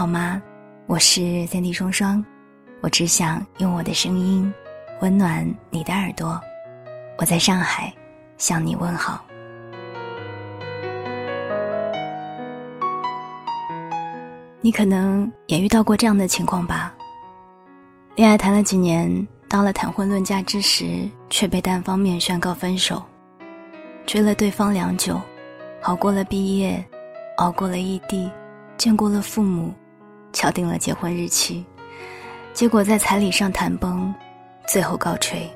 好吗？我是三弟双双，我只想用我的声音温暖你的耳朵。我在上海向你问好。你可能也遇到过这样的情况吧？恋爱谈了几年，到了谈婚论嫁之时，却被单方面宣告分手。追了对方良久，熬过了毕业，熬过了异地，见过了父母，敲定了结婚日期，结果在彩礼上谈崩，最后告吹。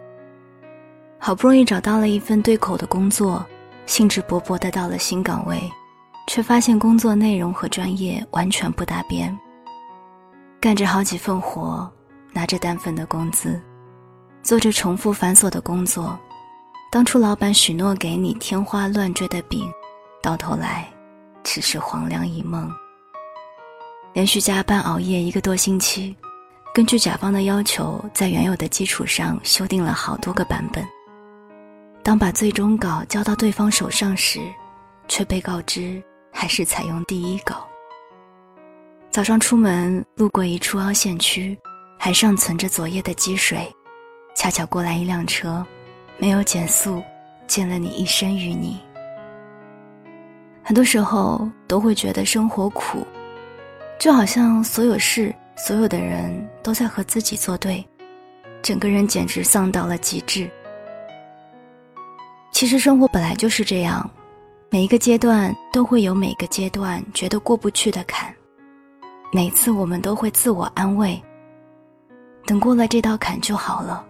好不容易找到了一份对口的工作，兴致勃勃的到了新岗位。却发现工作内容和专业完全不搭边。干着好几份活，拿着单份的工资，做着重复繁琐的工作，当初老板许诺给你天花乱坠的饼，到头来只是黄粱一梦。连续加班熬夜一个多星期，根据甲方的要求，在原有的基础上修订了好多个版本。当把最终稿交到对方手上时，却被告知。还是采用第一稿。早上出门路过一处凹陷区，还尚存着昨夜的积水，恰巧过来一辆车，没有减速，溅了你一身淤泥。很多时候都会觉得生活苦，就好像所有事、所有的人都在和自己作对，整个人简直丧到了极致。其实生活本来就是这样。每一个阶段都会有每个阶段觉得过不去的坎，每次我们都会自我安慰，等过了这道坎就好了。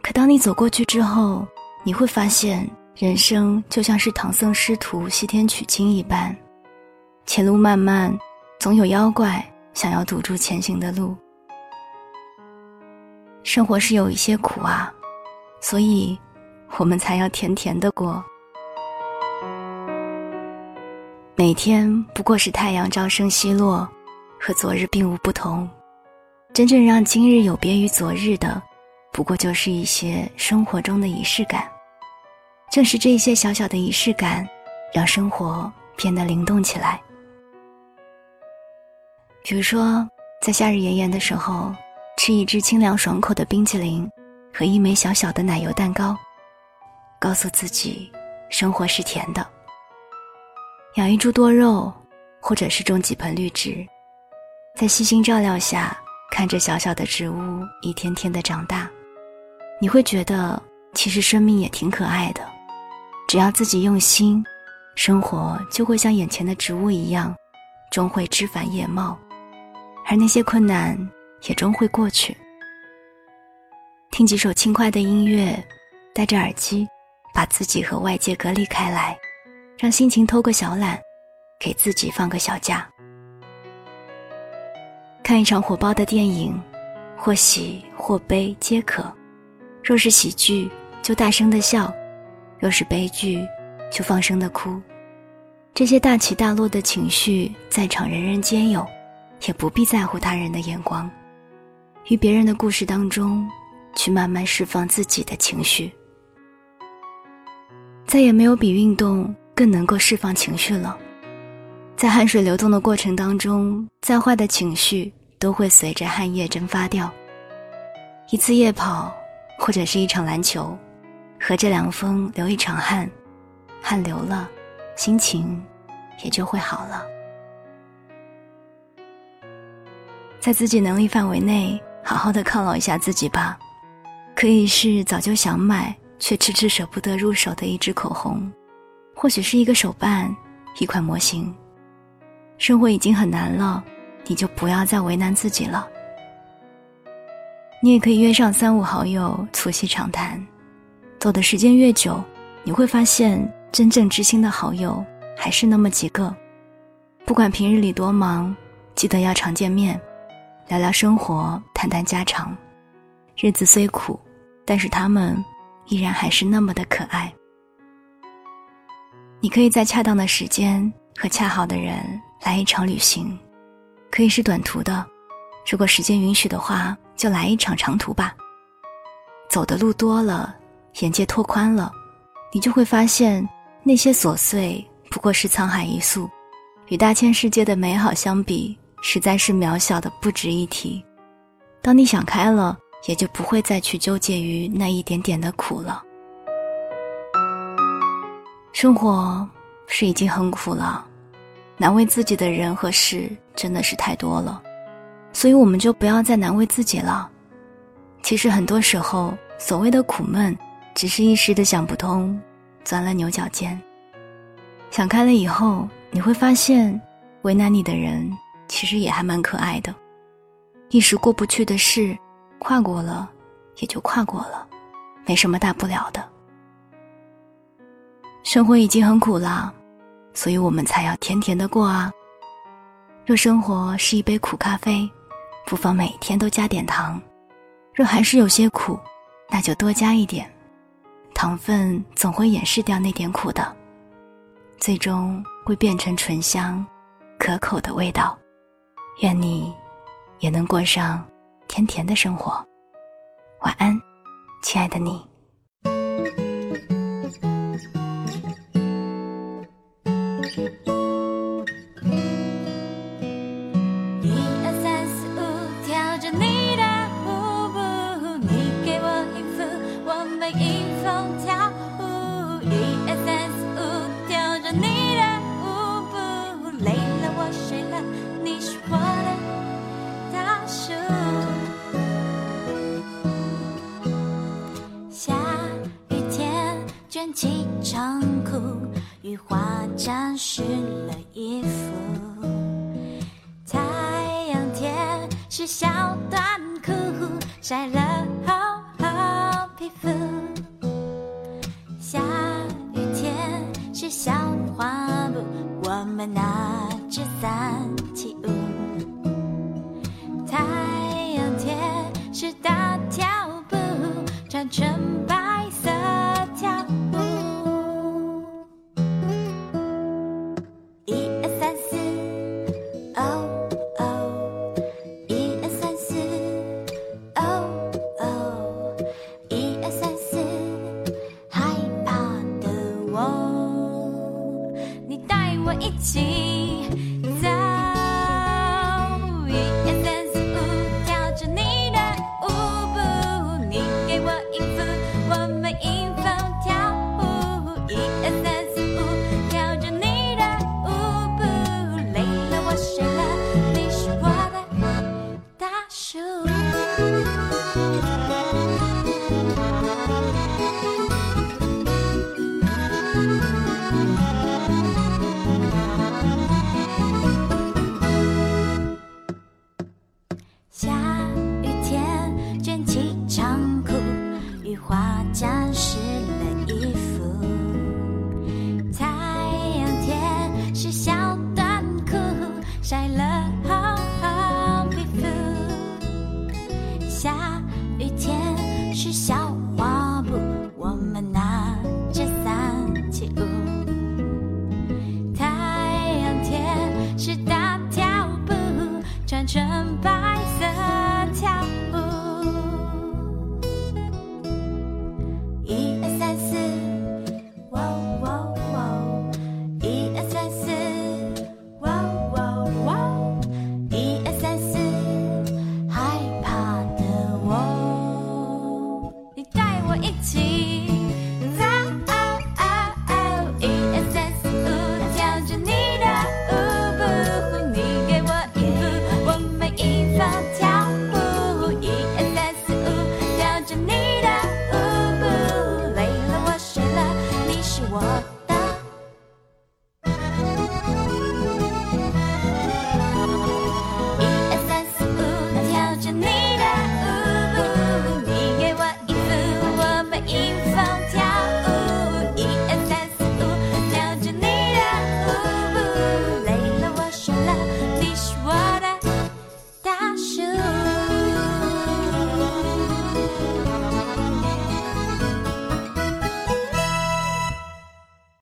可当你走过去之后，你会发现人生就像是唐僧师徒西天取经一般，前路漫漫，总有妖怪想要堵住前行的路。生活是有一些苦啊，所以我们才要甜甜的过。每天不过是太阳朝升夕落，和昨日并无不同。真正让今日有别于昨日的，不过就是一些生活中的仪式感。正是这些小小的仪式感，让生活变得灵动起来。比如说，在夏日炎炎的时候，吃一只清凉爽口的冰淇淋和一枚小小的奶油蛋糕，告诉自己，生活是甜的。养一株多肉，或者是种几盆绿植，在细心照料下，看着小小的植物一天天的长大，你会觉得其实生命也挺可爱的。只要自己用心，生活就会像眼前的植物一样，终会枝繁叶茂，而那些困难也终会过去。听几首轻快的音乐，戴着耳机，把自己和外界隔离开来。让心情偷个小懒，给自己放个小假。看一场火爆的电影，或喜或悲皆可。若是喜剧，就大声的笑；若是悲剧，就放声的哭。这些大起大落的情绪，在场人人皆有，也不必在乎他人的眼光。于别人的故事当中，去慢慢释放自己的情绪。再也没有比运动。更能够释放情绪了，在汗水流动的过程当中，再坏的情绪都会随着汗液蒸发掉。一次夜跑，或者是一场篮球，和着凉风流一场汗，汗流了，心情也就会好了。在自己能力范围内，好好的犒劳一下自己吧，可以是早就想买却迟迟舍不得入手的一支口红。或许是一个手办，一款模型。生活已经很难了，你就不要再为难自己了。你也可以约上三五好友促膝长谈，走的时间越久，你会发现真正知心的好友还是那么几个。不管平日里多忙，记得要常见面，聊聊生活，谈谈家常。日子虽苦，但是他们依然还是那么的可爱。你可以在恰当的时间和恰好的人来一场旅行，可以是短途的，如果时间允许的话，就来一场长途吧。走的路多了，眼界拓宽了，你就会发现那些琐碎不过是沧海一粟，与大千世界的美好相比，实在是渺小的不值一提。当你想开了，也就不会再去纠结于那一点点的苦了。生活是已经很苦了，难为自己的人和事真的是太多了，所以我们就不要再难为自己了。其实很多时候，所谓的苦闷，只是一时的想不通，钻了牛角尖。想开了以后，你会发现，为难你的人其实也还蛮可爱的。一时过不去的事，跨过了，也就跨过了，没什么大不了的。生活已经很苦了，所以我们才要甜甜的过啊。若生活是一杯苦咖啡，不妨每天都加点糖；若还是有些苦，那就多加一点，糖分总会掩饰掉那点苦的。最终会变成醇香、可口的味道。愿你也能过上甜甜的生活。晚安，亲爱的你。卷起长裤，雨花沾湿了衣服。太阳天是小短裤，晒了厚厚皮肤。下雨天是小花布，我们拿着伞起舞。太阳天是大跳步，穿成一